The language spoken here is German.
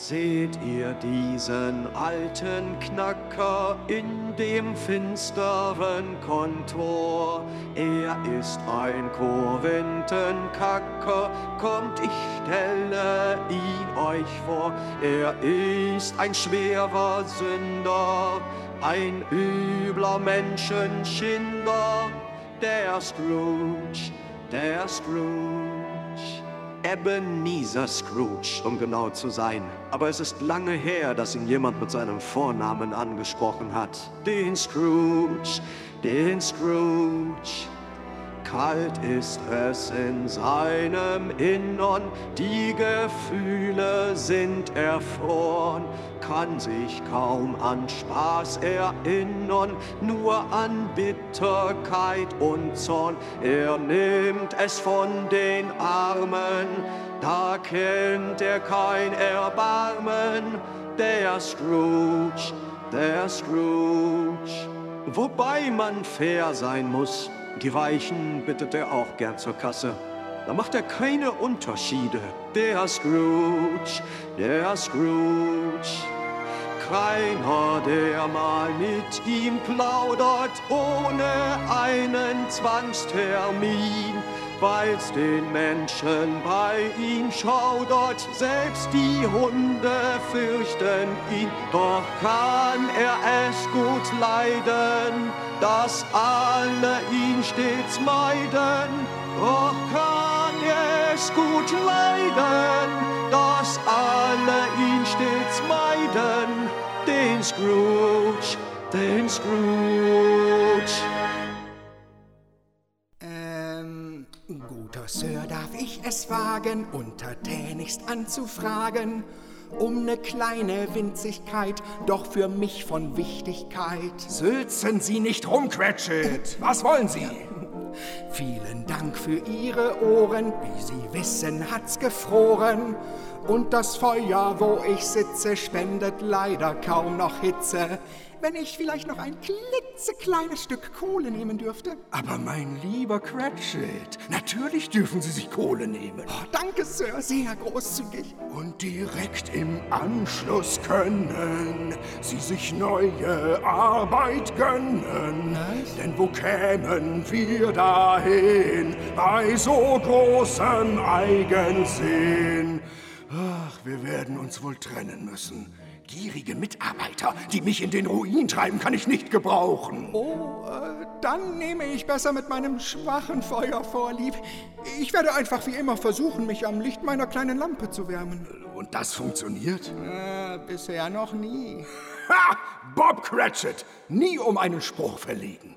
Seht ihr diesen alten Knacker in dem finsteren Kontor? Er ist ein Korinthenkacker, kommt, ich stelle ihn euch vor. Er ist ein schwerer Sünder, ein übler Menschenschinder, der Scrooge, der Scrooge. Ebenezer Scrooge, um genau zu sein. Aber es ist lange her, dass ihn jemand mit seinem Vornamen angesprochen hat. Den Scrooge, den Scrooge. Kalt ist es in seinem Innern, die Gefühle sind erfroren, kann sich kaum an Spaß erinnern, nur an Bitterkeit und Zorn. Er nimmt es von den Armen, da kennt er kein Erbarmen. Der Scrooge, der Scrooge. Wobei man fair sein muss, die Weichen bittet er auch gern zur Kasse. Da macht er keine Unterschiede. Der Scrooge, der Scrooge. Keiner, der mal mit ihm plaudert, ohne einen Zwangstermin weil's den Menschen bei ihm schaudert, selbst die Hunde fürchten ihn, doch kann er es gut leiden, dass alle ihn stets meiden, doch kann er es gut leiden, dass alle ihn stets meiden, den Scrooge, den Scrooge. Guter Sir, darf ich es wagen, untertänigst anzufragen, um ne kleine Winzigkeit, doch für mich von Wichtigkeit. Sülzen Sie nicht rum, Cratchit! Was wollen Sie? Vielen Dank für Ihre Ohren, wie Sie wissen, hat's gefroren. Und das Feuer, wo ich sitze, spendet leider kaum noch Hitze wenn ich vielleicht noch ein klitzekleines Stück Kohle nehmen dürfte? Aber mein lieber Cratchit, natürlich dürfen Sie sich Kohle nehmen. Oh, danke, Sir, sehr großzügig. Und direkt im Anschluss können Sie sich neue Arbeit gönnen. Was? Denn wo kämen wir dahin bei so großem Eigensinn? Wir werden uns wohl trennen müssen. Gierige Mitarbeiter, die mich in den Ruin treiben, kann ich nicht gebrauchen. Oh, äh, dann nehme ich besser mit meinem schwachen Feuer vorlieb. Ich werde einfach wie immer versuchen, mich am Licht meiner kleinen Lampe zu wärmen. Und das funktioniert? Äh, bisher noch nie. Ha! Bob Cratchit! Nie um einen Spruch verlegen.